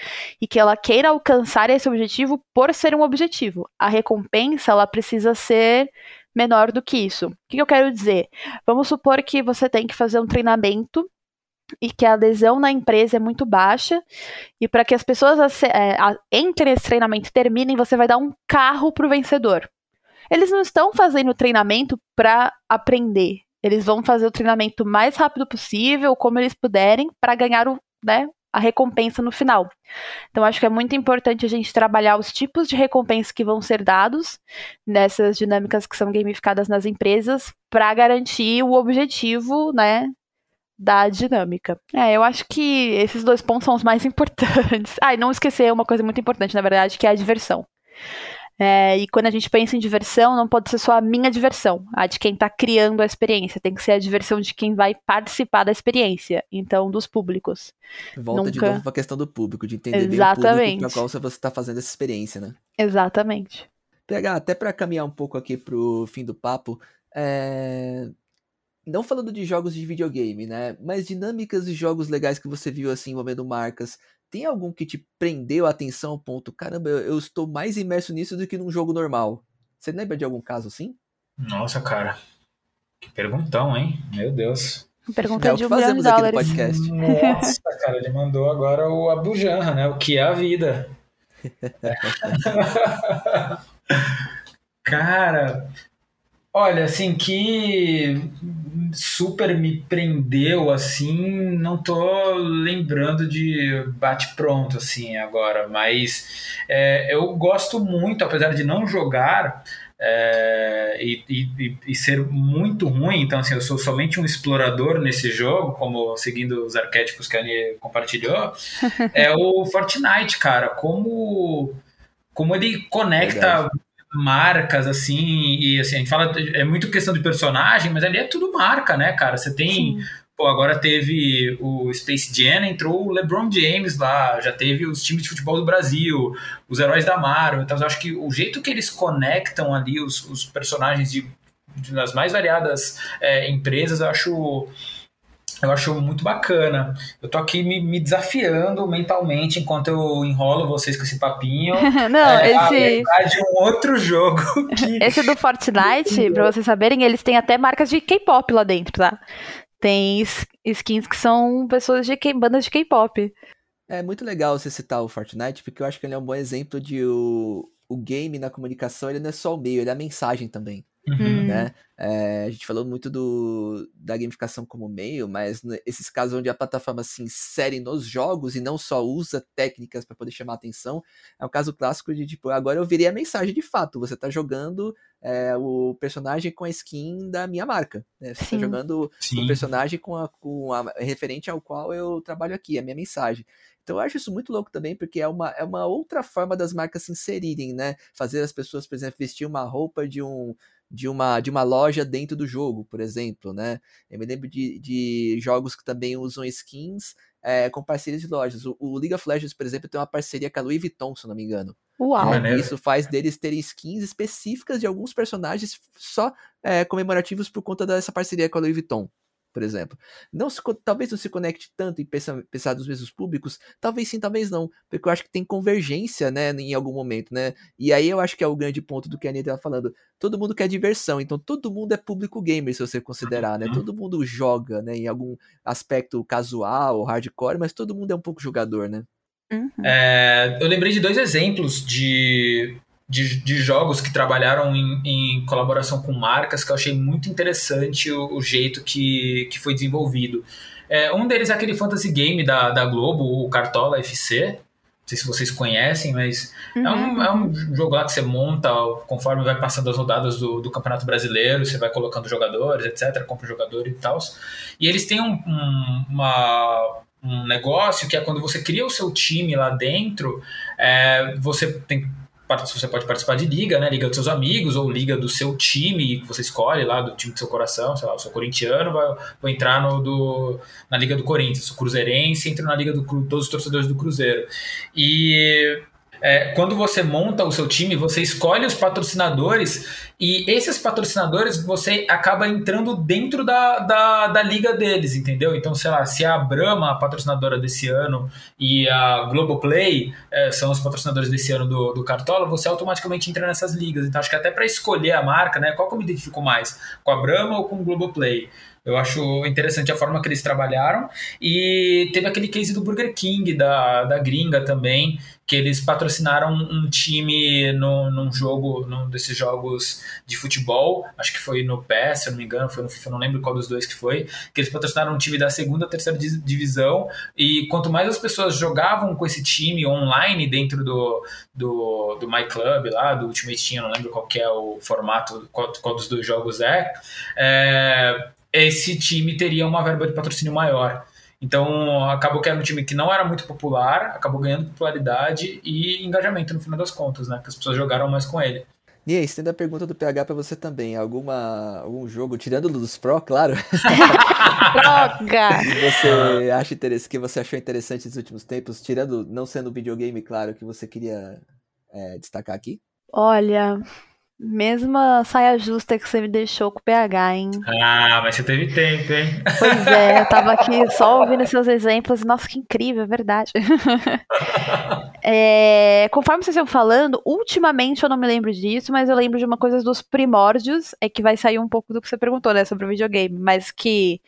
e que ela queira alcançar esse objetivo por ser um objetivo. A recompensa ela precisa ser menor do que isso. O que eu quero dizer? Vamos supor que você tem que fazer um treinamento e que a adesão na empresa é muito baixa, e para que as pessoas é, entrem nesse treinamento e terminem, você vai dar um carro para o vencedor. Eles não estão fazendo o treinamento para aprender, eles vão fazer o treinamento mais rápido possível, como eles puderem, para ganhar o, né, a recompensa no final. Então, acho que é muito importante a gente trabalhar os tipos de recompensa que vão ser dados nessas dinâmicas que são gamificadas nas empresas para garantir o objetivo, né, da dinâmica. É, eu acho que esses dois pontos são os mais importantes. Ah, e não esquecer uma coisa muito importante, na verdade, que é a diversão. É, e quando a gente pensa em diversão, não pode ser só a minha diversão, a de quem está criando a experiência. Tem que ser a diversão de quem vai participar da experiência, então dos públicos. Volta Nunca... de novo para a questão do público, de entender Exatamente. bem o público para qual você está fazendo essa experiência, né? Exatamente. Pegar até para caminhar um pouco aqui para o fim do papo, é... não falando de jogos de videogame, né? Mas dinâmicas e jogos legais que você viu assim envolvendo marcas tem algum que te prendeu a atenção ao ponto, caramba, eu, eu, estou mais imerso nisso do que num jogo normal? Você lembra de algum caso assim? Nossa, cara. Que perguntão, hein? Meu Deus. Pergunta é de um milhão de dólares. Podcast. Nossa, cara, ele mandou agora o Abujanra, né? O que é a vida. cara, olha, assim, que super me prendeu, assim, não tô lembrando de bate-pronto, assim, agora, mas é, eu gosto muito, apesar de não jogar é, e, e, e, ser muito ruim, então, assim, eu sou somente um explorador nesse jogo, como seguindo os arquétipos que a Annie compartilhou, é o Fortnite, cara, como como ele conecta marcas, assim, e assim, a gente fala, é muito questão de personagem, mas ali é tudo marca, né, cara? Você tem. Sim. Pô, agora teve o Space Jam, entrou o LeBron James lá, já teve os times de futebol do Brasil, os heróis da Marvel. Então, eu acho que o jeito que eles conectam ali os, os personagens de, de, das mais variadas é, empresas, eu acho eu acho muito bacana. Eu tô aqui me, me, desafiando mentalmente enquanto eu enrolo vocês com esse papinho. Não, é, esse. de um outro jogo. Que... Esse do Fortnite, pra vocês saberem, eles têm até marcas de K-pop lá dentro, tá? Tem skins que são pessoas de K bandas de K-pop. É muito legal você citar o Fortnite, porque eu acho que ele é um bom exemplo de o, o game na comunicação, ele não é só o meio, ele é a mensagem também. Uhum. Né? É, a gente falou muito do, da gamificação como meio, mas esses casos onde a plataforma se insere nos jogos e não só usa técnicas para poder chamar atenção, é um caso clássico de tipo, agora eu virei a mensagem de fato, você está jogando é, o personagem com a skin da minha marca, né? você está jogando Sim. o personagem com a, com a referente ao qual eu trabalho aqui, a minha mensagem. Então eu acho isso muito louco também, porque é uma, é uma outra forma das marcas se inserirem, né? Fazer as pessoas, por exemplo, vestir uma roupa de um de uma, de uma loja dentro do jogo, por exemplo, né? Eu me lembro de, de jogos que também usam skins é, com parcerias de lojas. O, o, League of Legends, por exemplo, tem uma parceria com a Louis Vuitton, se não me engano. Uau! É, isso faz deles terem skins específicas de alguns personagens só é, comemorativos por conta dessa parceria com a Louis Vuitton por exemplo. Não se, talvez não se conecte tanto em pensar, pensar dos mesmos públicos, talvez sim, talvez não, porque eu acho que tem convergência, né, em algum momento, né? E aí eu acho que é o grande ponto do que a Anitta estava falando. Todo mundo quer diversão, então todo mundo é público gamer, se você considerar, né? Todo mundo joga, né, em algum aspecto casual, hardcore, mas todo mundo é um pouco jogador, né? Uhum. É, eu lembrei de dois exemplos de de, de jogos que trabalharam em, em, colaboração com marcas, que eu achei muito interessante o, o jeito que, que foi desenvolvido. É, um deles é aquele fantasy game da, da Globo, o Cartola FC. Não sei se vocês conhecem, mas uhum. é, um, é um jogo lá que você monta conforme vai passando as rodadas do, do Campeonato Brasileiro, você vai colocando jogadores, etc., compra jogador e tal. E eles têm um, um, uma, um negócio que é quando você cria o seu time lá dentro, é, você tem você pode participar de liga, né? Liga dos seus amigos ou liga do seu time que você escolhe lá, do time do seu coração, sei lá, eu sou corintiano, vou entrar no, do, na liga do Corinthians, sou cruzeirense, entro na liga do todos os torcedores do Cruzeiro. E é, quando você monta o seu time, você escolhe os patrocinadores e esses patrocinadores você acaba entrando dentro da, da, da, liga deles, entendeu? Então, sei lá, se a Brahma, a patrocinadora desse ano, e a Globoplay é, são os patrocinadores desse ano do, do Cartola, você automaticamente entra nessas ligas. Então, acho que até para escolher a marca, né? Qual que eu me identifico mais? Com a Brahma ou com o Globoplay? Eu acho interessante a forma que eles trabalharam. E teve aquele case do Burger King, da, da gringa também, que eles patrocinaram um time no, num jogo, num desses jogos de futebol, acho que foi no PES, se eu não me engano, foi no FIFA, não lembro qual dos dois que foi, que eles patrocinaram um time da segunda, terceira divisão, e quanto mais as pessoas jogavam com esse time online dentro do, do, do My Club lá, do Ultimate Team, não lembro qual que é o formato, qual, qual dos dois jogos é, é esse time teria uma verba de patrocínio maior. Então, acabou que era um time que não era muito popular, acabou ganhando popularidade e engajamento no final das contas, né? Que as pessoas jogaram mais com ele. E aí, estendo a pergunta do PH para você também. Alguma, algum jogo, tirando o dos Pro, claro. Droga! que você acha interessante, que você achou interessante nos últimos tempos, tirando, não sendo videogame, claro, que você queria é, destacar aqui? Olha, Mesma saia justa que você me deixou com o PH, hein? Ah, mas você teve tempo, hein? Pois é, eu tava aqui só ouvindo seus exemplos. Nossa, que incrível, é verdade. é, conforme vocês iam falando, ultimamente eu não me lembro disso, mas eu lembro de uma coisa dos primórdios, é que vai sair um pouco do que você perguntou, né, sobre o videogame, mas que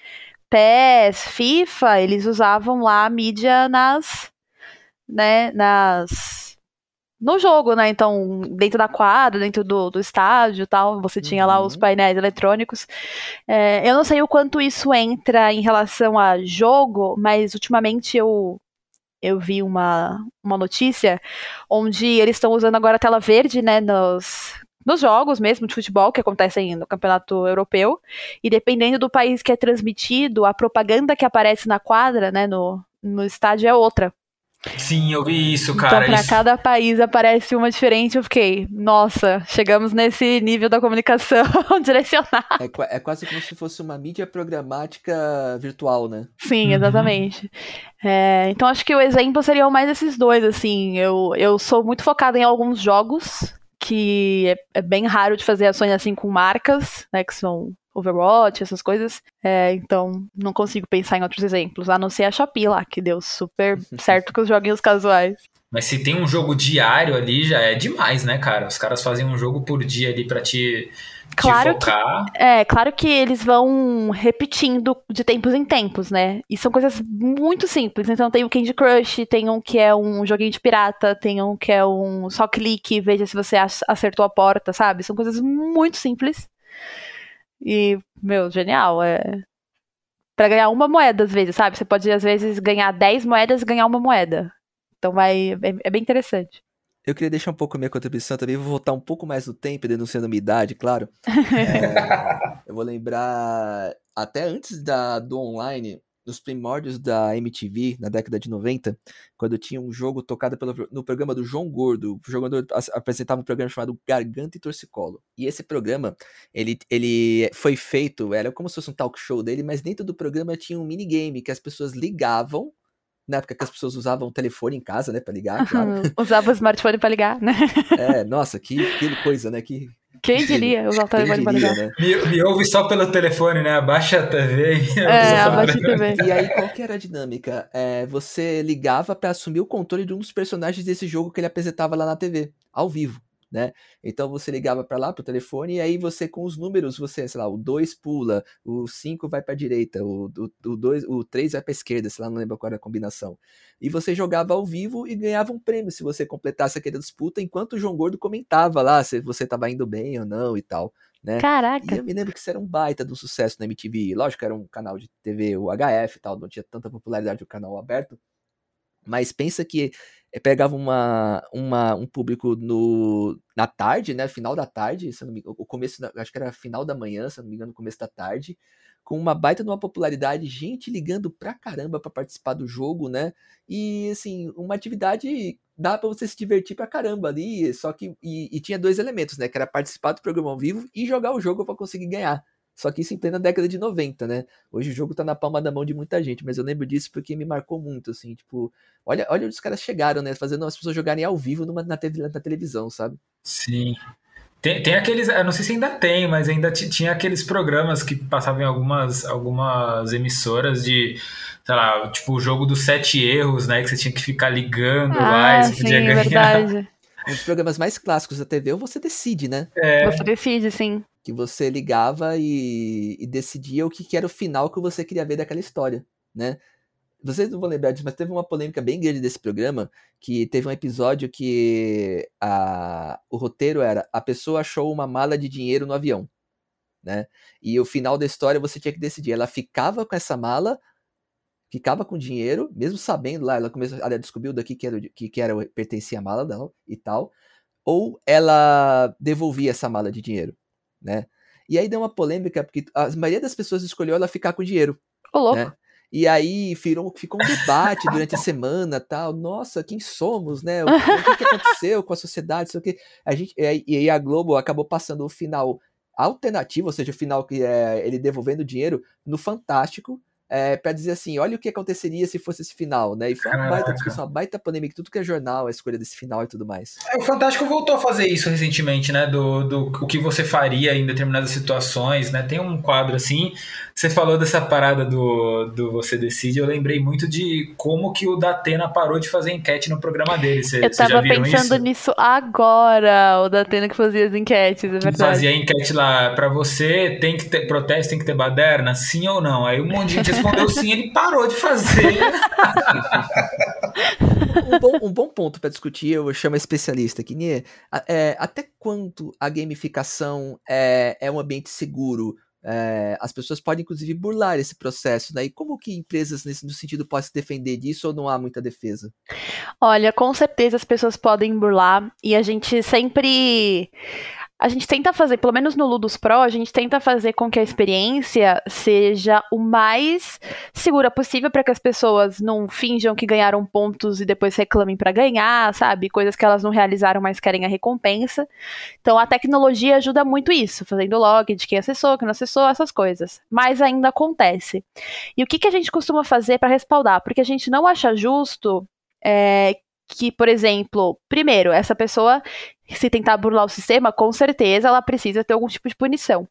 PES, FIFA, eles usavam lá a mídia nas, né, nas no jogo, né? Então, dentro da quadra, dentro do, do estádio tal, você uhum. tinha lá os uhum. painéis eletrônicos. É, eu não sei o quanto isso entra em relação a jogo, mas ultimamente eu, eu vi uma, uma notícia onde eles estão usando agora a tela verde, né, nos, nos jogos mesmo de futebol que acontecem no campeonato europeu. E dependendo do país que é transmitido, a propaganda que aparece na quadra, né, no, no estádio é outra. Sim, eu vi isso, cara. Então, para isso... cada país aparece uma diferente. Eu fiquei, nossa, chegamos nesse nível da comunicação direcionada. É, é, quase como se fosse uma mídia programática virtual, né? Sim, uhum. exatamente. Uhum. É, então, acho que o exemplo seria mais esses dois, assim. Eu, eu sou muito focada em alguns jogos que é, é bem raro de fazer ações assim com marcas, né, que são Overwatch, essas coisas. É, então, não consigo pensar em outros exemplos, a não ser a Shopee lá, que deu super certo com os joguinhos casuais. Mas se tem um jogo diário ali, já é demais, né, cara? Os caras fazem um jogo por dia ali pra te, claro te focar. Que, é, claro que eles vão repetindo de tempos em tempos, né? E são coisas muito simples. Então tem o Candy Crush, tem um que é um joguinho de pirata, tem um que é um só clique, veja se você acertou a porta, sabe? São coisas muito simples e, meu, genial. É. Pra ganhar uma moeda, às vezes, sabe? Você pode, às vezes, ganhar 10 moedas e ganhar uma moeda. Então vai. É, é bem interessante. Eu queria deixar um pouco a minha contribuição também, vou voltar um pouco mais no tempo, denunciando a minha idade, claro. é, eu vou lembrar, até antes da, do online, nos primórdios da MTV, na década de 90, quando tinha um jogo tocado pelo, no programa do João Gordo. O jogador apresentava um programa chamado Garganta e Torcicolo. E esse programa, ele, ele foi feito, era como se fosse um talk show dele, mas dentro do programa tinha um minigame que as pessoas ligavam na época que as pessoas usavam o telefone em casa, né, para ligar, claro. Usava o smartphone para ligar, né? É, nossa, que, que coisa, né, que quem diria usar o telefone para ligar? Né? Me, me, ouve só pelo telefone, né? Abaixa a TV. É, abaixa a TV. E aí, qual que era a dinâmica? É, você ligava para assumir o controle de um dos personagens desse jogo que ele apresentava lá na TV, ao vivo né? Então você ligava para lá pro telefone e aí você com os números, você, sei lá, o 2 pula, o 5 vai para direita, o 2, o 3 vai para esquerda, sei lá, não lembro qual era a combinação. E você jogava ao vivo e ganhava um prêmio se você completasse aquela disputa enquanto o João Gordo comentava lá se você tava indo bem ou não e tal. Né? Caraca! E eu me lembro que isso era um baita do sucesso na MTV. Lógico, era um canal de TV, o HF e tal, não tinha tanta popularidade o canal aberto. Mas pensa que eh, pegava uma, uma, um público no, na tarde, né? Final da tarde, se não me, o começo, acho que era final da manhã, se não me engano, começo da tarde, com uma baita de uma popularidade, gente ligando pra caramba para participar do jogo, né? E assim, uma atividade dá para você se divertir pra caramba ali, só que e, e, tinha dois elementos, né, que era participar do programa ao vivo e jogar o jogo para conseguir ganhar. Só que isso em plena década de 90, né? Hoje o jogo tá na palma da mão de muita gente, mas eu lembro disso porque me marcou muito, assim, tipo, olha, olha onde os caras chegaram, né, fazendo as pessoas jogarem ao vivo numa, na, na televisão, sabe? Sim. Tem, tem aqueles, eu não sei se ainda tem, mas ainda tinha aqueles programas que passavam em algumas, algumas emissoras de, sei lá, tipo o jogo dos sete erros, né? Que você tinha que ficar ligando ah, lá e você sim, podia ganhar. Verdade. Um dos programas mais clássicos da TV, ou você decide, né? É. Você decide, sim. Que você ligava e, e decidia o que, que era o final que você queria ver daquela história, né? vocês não vão lembrar disso, mas teve uma polêmica bem grande desse programa, que teve um episódio que a, o roteiro era a pessoa achou uma mala de dinheiro no avião, né? E o final da história você tinha que decidir, ela ficava com essa mala, ficava com dinheiro, mesmo sabendo lá, ela começou, ela descobriu daqui que era, que, que era pertencia à mala dela e tal, ou ela devolvia essa mala de dinheiro, né? E aí deu uma polêmica, porque a maioria das pessoas escolheu ela ficar com dinheiro. Ô, louco. Né? E aí virou, ficou um debate durante a semana, tal. Nossa, quem somos, né? O, o que, aconteceu com a sociedade, sei o que. A gente, e aí a Globo acabou passando o final alternativo, ou seja, o final que é ele devolvendo dinheiro no Fantástico, é, para dizer assim, olha o que aconteceria se fosse esse final, né? E foi uma baita discussão, uma baita polêmica, tudo que é jornal, a escolha desse final e tudo mais. É, o Fantástico voltou a fazer isso recentemente, né? Do, do o que você faria em determinadas situações, né? Tem um quadro assim. Você falou dessa parada do, do Você Decide, eu lembrei muito de como que o Datena parou de fazer enquete no programa dele. Você, eu tava pensando isso? nisso agora, o Datena que fazia as enquetes, é verdade. Fazia enquete lá, pra você tem que ter protesto, tem que ter baderna, sim ou não? Aí um monte de gente respondeu sim, ele parou de fazer. um, bom, um bom ponto para discutir, eu chamo a especialista aqui, né? É, até quanto a gamificação é, é um ambiente seguro? É, as pessoas podem, inclusive, burlar esse processo, né? E como que empresas, nesse no sentido, podem se defender disso ou não há muita defesa? Olha, com certeza as pessoas podem burlar e a gente sempre a gente tenta fazer, pelo menos no Ludus Pro, a gente tenta fazer com que a experiência seja o mais segura possível para que as pessoas não finjam que ganharam pontos e depois reclamem para ganhar, sabe? Coisas que elas não realizaram, mas querem a recompensa. Então a tecnologia ajuda muito isso, fazendo log de quem acessou, quem não acessou, essas coisas. Mas ainda acontece. E o que, que a gente costuma fazer para respaldar? Porque a gente não acha justo é, que, por exemplo, primeiro, essa pessoa, se tentar burlar o sistema, com certeza ela precisa ter algum tipo de punição.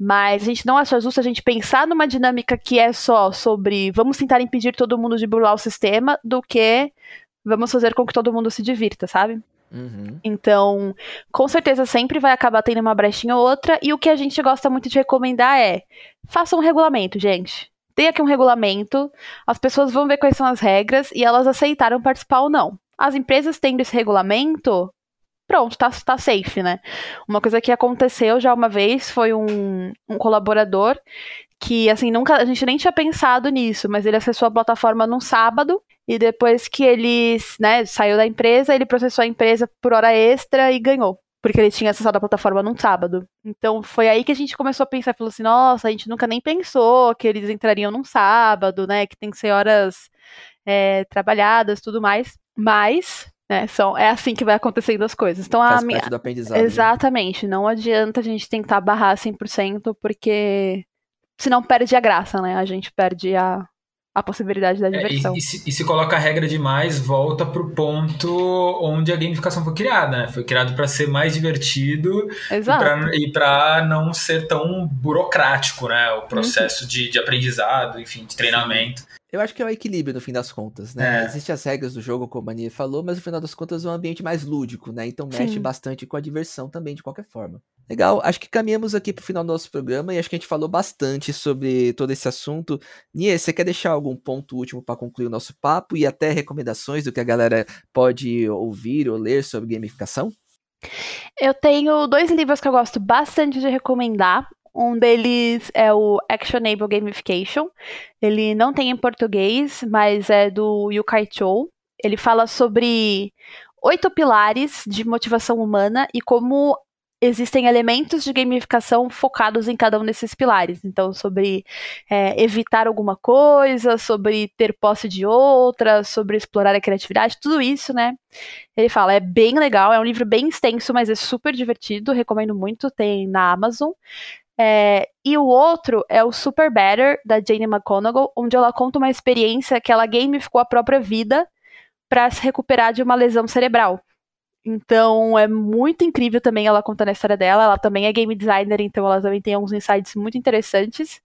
Mas a gente não acha justo a gente pensar numa dinâmica que é só sobre vamos tentar impedir todo mundo de burlar o sistema do que vamos fazer com que todo mundo se divirta, sabe? Uhum. Então, com certeza sempre vai acabar tendo uma brechinha ou outra. E o que a gente gosta muito de recomendar é: faça um regulamento, gente tem aqui um regulamento, as pessoas vão ver quais são as regras e elas aceitaram participar ou não. As empresas tendo esse regulamento, pronto, tá, tá safe, né? Uma coisa que aconteceu já uma vez foi um, um colaborador que, assim, nunca, a gente nem tinha pensado nisso, mas ele acessou a plataforma num sábado e depois que ele, né, saiu da empresa, ele processou a empresa por hora extra e ganhou porque ele tinha acessado a plataforma num sábado. Então foi aí que a gente começou a pensar, falou assim, nossa, a gente nunca nem pensou que eles entrariam num sábado, né? Que tem que ser horas é, trabalhadas, tudo mais. Mas, né, são, é assim que vai acontecendo as coisas. Então Faz a minha do aprendizado, né? exatamente, né? não adianta a gente tentar barrar 100% porque senão perde a graça, né? A gente perde a, a possibilidade da diversão. É, e, e, se, e, se, coloca a regra demais, volta pro ponto onde a gamificação foi criada, né? Foi criado para ser mais divertido Exato. e para não ser tão burocrático, né? O processo uhum. de, de aprendizado, enfim, de treinamento. Eu acho que é o equilíbrio no fim das contas, né? É. Existem as regras do jogo, como a Mania falou, mas no final das contas é um ambiente mais lúdico, né? Então mexe Sim. bastante com a diversão também, de qualquer forma. Legal, acho que caminhamos aqui pro final do nosso programa e acho que a gente falou bastante sobre todo esse assunto. Nie, você quer deixar algum ponto último para concluir o nosso papo e até recomendações do que a galera pode ouvir ou ler sobre gamificação? Eu tenho dois livros que eu gosto bastante de recomendar. Um deles é o Actionable Gamification. Ele não tem em português, mas é do Yukai Chou. Ele fala sobre oito pilares de motivação humana e como existem elementos de gamificação focados em cada um desses pilares. Então, sobre é, evitar alguma coisa, sobre ter posse de outra, sobre explorar a criatividade, tudo isso, né? Ele fala, é bem legal, é um livro bem extenso, mas é super divertido, recomendo muito, tem na Amazon. É, e o outro é o Super Better, da Jane McConaughey, onde ela conta uma experiência que ela gamificou a própria vida para se recuperar de uma lesão cerebral. Então é muito incrível também ela contando a história dela. Ela também é game designer, então ela também tem alguns insights muito interessantes.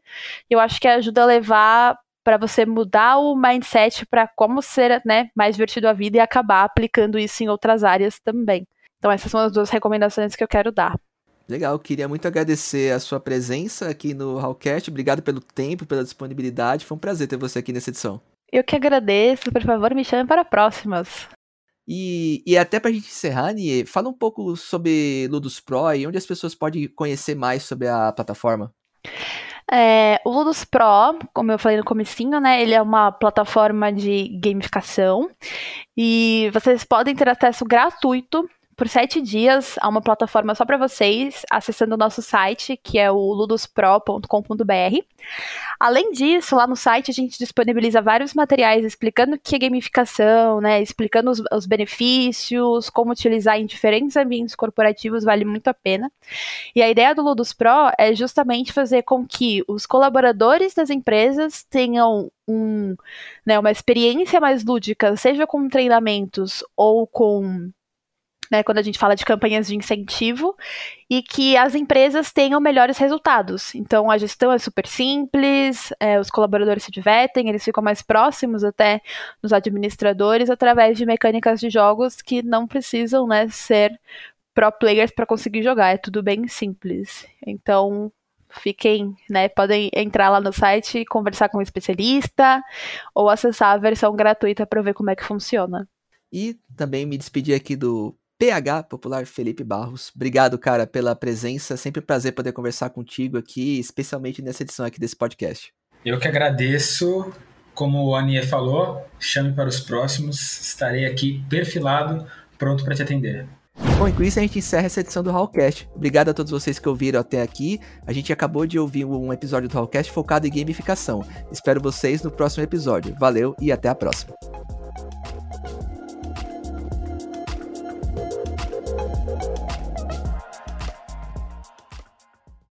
Eu acho que ajuda a levar para você mudar o mindset para como ser né, mais divertido a vida e acabar aplicando isso em outras áreas também. Então essas são as duas recomendações que eu quero dar. Legal, queria muito agradecer a sua presença aqui no Hallcast. Obrigado pelo tempo, pela disponibilidade. Foi um prazer ter você aqui nessa edição. Eu que agradeço. Por favor, me chame para próximas. E, e até pra gente encerrar, Nie, fala um pouco sobre Ludus Pro e onde as pessoas podem conhecer mais sobre a plataforma. É, o Ludus Pro, como eu falei no comecinho, né, ele é uma plataforma de gamificação e vocês podem ter acesso gratuito por sete dias a uma plataforma só para vocês, acessando o nosso site, que é o ludospro.com.br. Além disso, lá no site a gente disponibiliza vários materiais explicando o que é gamificação, né, explicando os, os benefícios, como utilizar em diferentes ambientes corporativos, vale muito a pena. E a ideia do Ludus Pro é justamente fazer com que os colaboradores das empresas tenham um, né, uma experiência mais lúdica, seja com treinamentos ou com né, quando a gente fala de campanhas de incentivo, e que as empresas tenham melhores resultados. Então, a gestão é super simples, é, os colaboradores se divertem, eles ficam mais próximos até dos administradores através de mecânicas de jogos que não precisam né, ser pro players para conseguir jogar, é tudo bem simples. Então, fiquem, né, podem entrar lá no site conversar com um especialista ou acessar a versão gratuita para ver como é que funciona. E também me despedir aqui do PH Popular Felipe Barros. Obrigado, cara, pela presença. Sempre um prazer poder conversar contigo aqui, especialmente nessa edição aqui desse podcast. Eu que agradeço. Como o Anie falou, chame para os próximos. Estarei aqui perfilado, pronto para te atender. Bom, e com isso a gente encerra essa edição do Hallcast. Obrigado a todos vocês que ouviram até aqui. A gente acabou de ouvir um episódio do Hallcast focado em gamificação. Espero vocês no próximo episódio. Valeu e até a próxima.